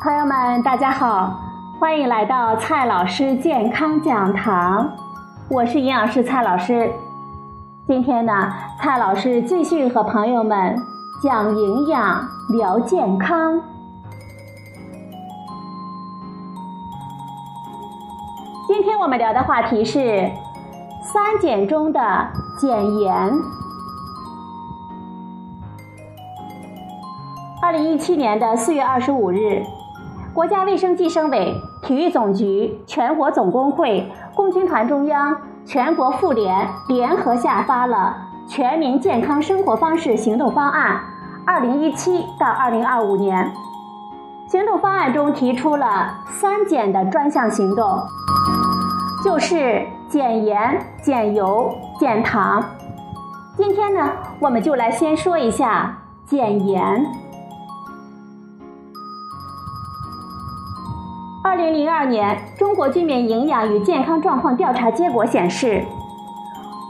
朋友们，大家好，欢迎来到蔡老师健康讲堂，我是营养师蔡老师。今天呢，蔡老师继续和朋友们讲营养、聊健康。今天我们聊的话题是三减中的减盐。二零一七年的四月二十五日。国家卫生计生委、体育总局、全国总工会、共青团中央、全国妇联联合下发了《全民健康生活方式行动方案（二零一七到二零二五年）》。行动方案中提出了“三减”的专项行动，就是减盐、减油、减糖。今天呢，我们就来先说一下减盐。二零零二年中国居民营养与健康状况调查结果显示，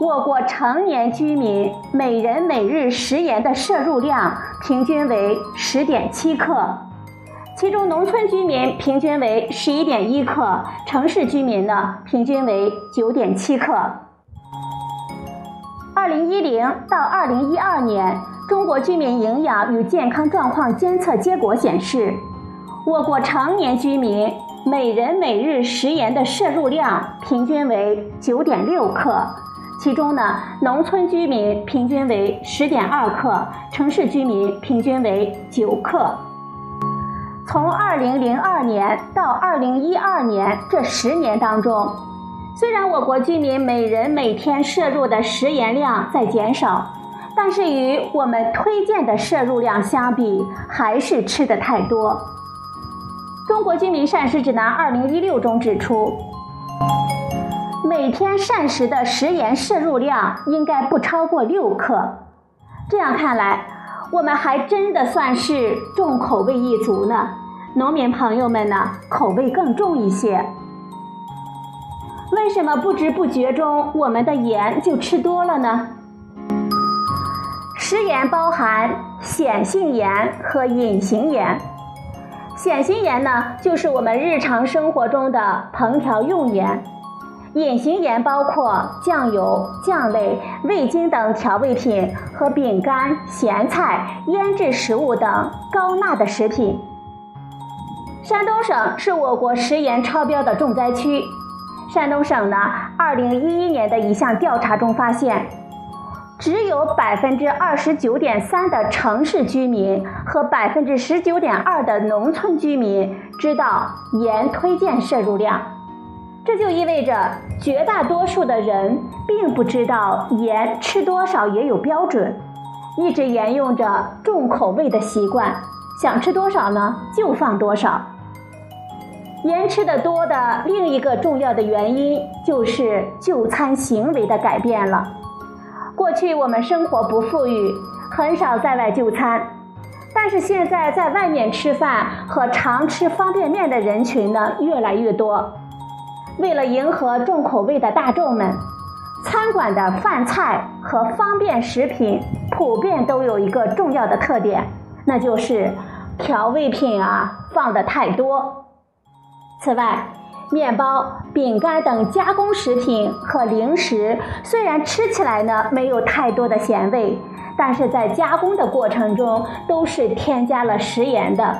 我国成年居民每人每日食盐的摄入量平均为十点七克，其中农村居民平均为十一点一克，城市居民呢平均为九点七克。二零一零到二零一二年中国居民营养与健康状况监测结果显示，我国成年居民。每人每日食盐的摄入量平均为九点六克，其中呢，农村居民平均为十点二克，城市居民平均为九克。从二零零二年到二零一二年这十年当中，虽然我国居民每人每天摄入的食盐量在减少，但是与我们推荐的摄入量相比，还是吃的太多。中国居民膳食指南二零一六中指出，每天膳食的食盐摄入量应该不超过六克。这样看来，我们还真的算是重口味一族呢。农民朋友们呢，口味更重一些。为什么不知不觉中我们的盐就吃多了呢？食盐包含显性盐和隐形盐。显性盐呢，就是我们日常生活中的烹调用盐；隐形盐包括酱油、酱类、味精等调味品和饼干、咸菜、腌制食物等高钠的食品。山东省是我国食盐超标的重灾区。山东省呢，二零一一年的一项调查中发现。只有百分之二十九点三的城市居民和百分之十九点二的农村居民知道盐推荐摄入量，这就意味着绝大多数的人并不知道盐吃多少也有标准，一直沿用着重口味的习惯，想吃多少呢就放多少。盐吃的多的另一个重要的原因就是就餐行为的改变了。过去我们生活不富裕，很少在外就餐，但是现在在外面吃饭和常吃方便面的人群呢越来越多。为了迎合重口味的大众们，餐馆的饭菜和方便食品普遍都有一个重要的特点，那就是调味品啊放的太多。此外，面包、饼干等加工食品和零食，虽然吃起来呢没有太多的咸味，但是在加工的过程中都是添加了食盐的。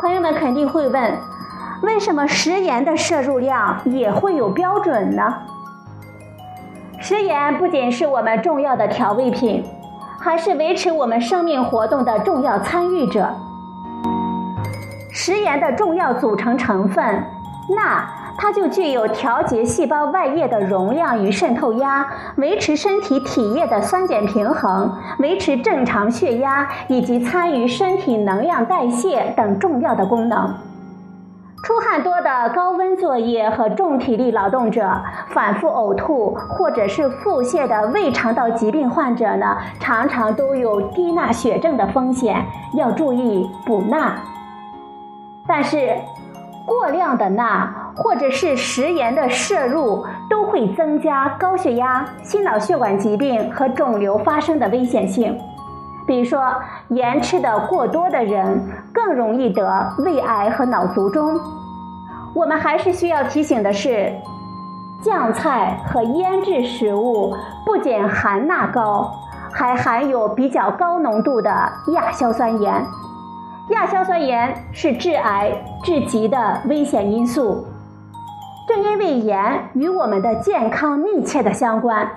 朋友们肯定会问，为什么食盐的摄入量也会有标准呢？食盐不仅是我们重要的调味品，还是维持我们生命活动的重要参与者。食盐的重要组成成分钠，它就具有调节细胞外液的容量与渗透压，维持身体体液的酸碱平衡，维持正常血压，以及参与身体能量代谢等重要的功能。出汗多的高温作业和重体力劳动者，反复呕吐或者是腹泻的胃肠道疾病患者呢，常常都有低钠血症的风险，要注意补钠。但是，过量的钠或者是食盐的摄入都会增加高血压、心脑血管疾病和肿瘤发生的危险性。比如说，盐吃的过多的人更容易得胃癌和脑卒中。我们还是需要提醒的是，酱菜和腌制食物不仅含钠高，还含有比较高浓度的亚硝酸盐。亚硝酸盐是致癌致急的危险因素。正因为盐与我们的健康密切的相关，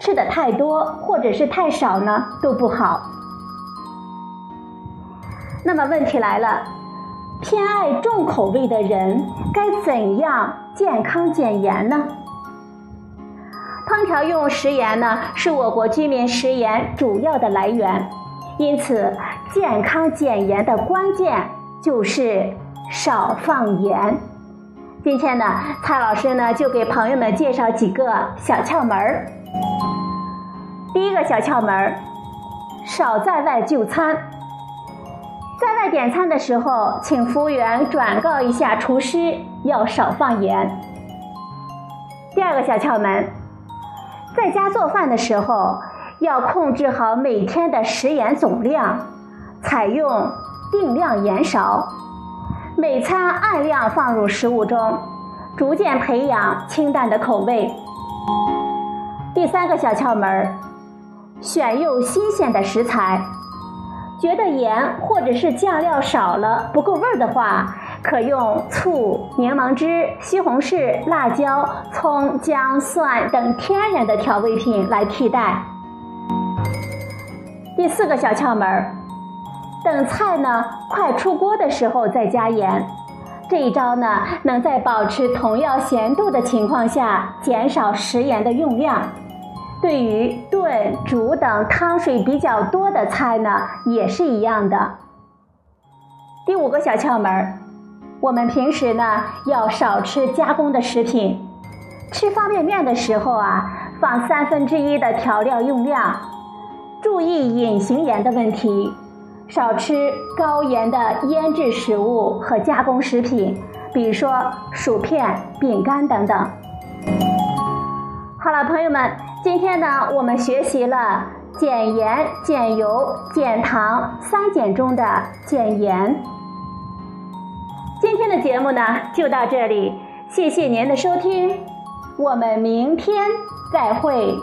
吃的太多或者是太少呢都不好。那么问题来了，偏爱重口味的人该怎样健康减盐呢？烹调用食盐呢，是我国居民食盐主要的来源，因此健康减盐的关键就是少放盐。今天呢，蔡老师呢就给朋友们介绍几个小窍门儿。第一个小窍门儿，少在外就餐。在外点餐的时候，请服务员转告一下厨师要少放盐。第二个小窍门，在家做饭的时候要控制好每天的食盐总量，采用定量盐勺，每餐按量放入食物中，逐渐培养清淡的口味。第三个小窍门，选用新鲜的食材。觉得盐或者是酱料少了不够味儿的话，可用醋、柠檬汁、西红柿、辣椒、葱、姜、蒜等天然的调味品来替代。第四个小窍门儿，等菜呢快出锅的时候再加盐，这一招呢能在保持同样咸度的情况下减少食盐的用量。对于炖、煮等汤水比较多的菜呢，也是一样的。第五个小窍门儿，我们平时呢要少吃加工的食品。吃方便面的时候啊，放三分之一的调料用量，注意隐形盐的问题，少吃高盐的腌制食物和加工食品，比如说薯片、饼干等等。好了，朋友们。今天呢，我们学习了减盐、减油、减糖三减中的减盐。今天的节目呢就到这里，谢谢您的收听，我们明天再会。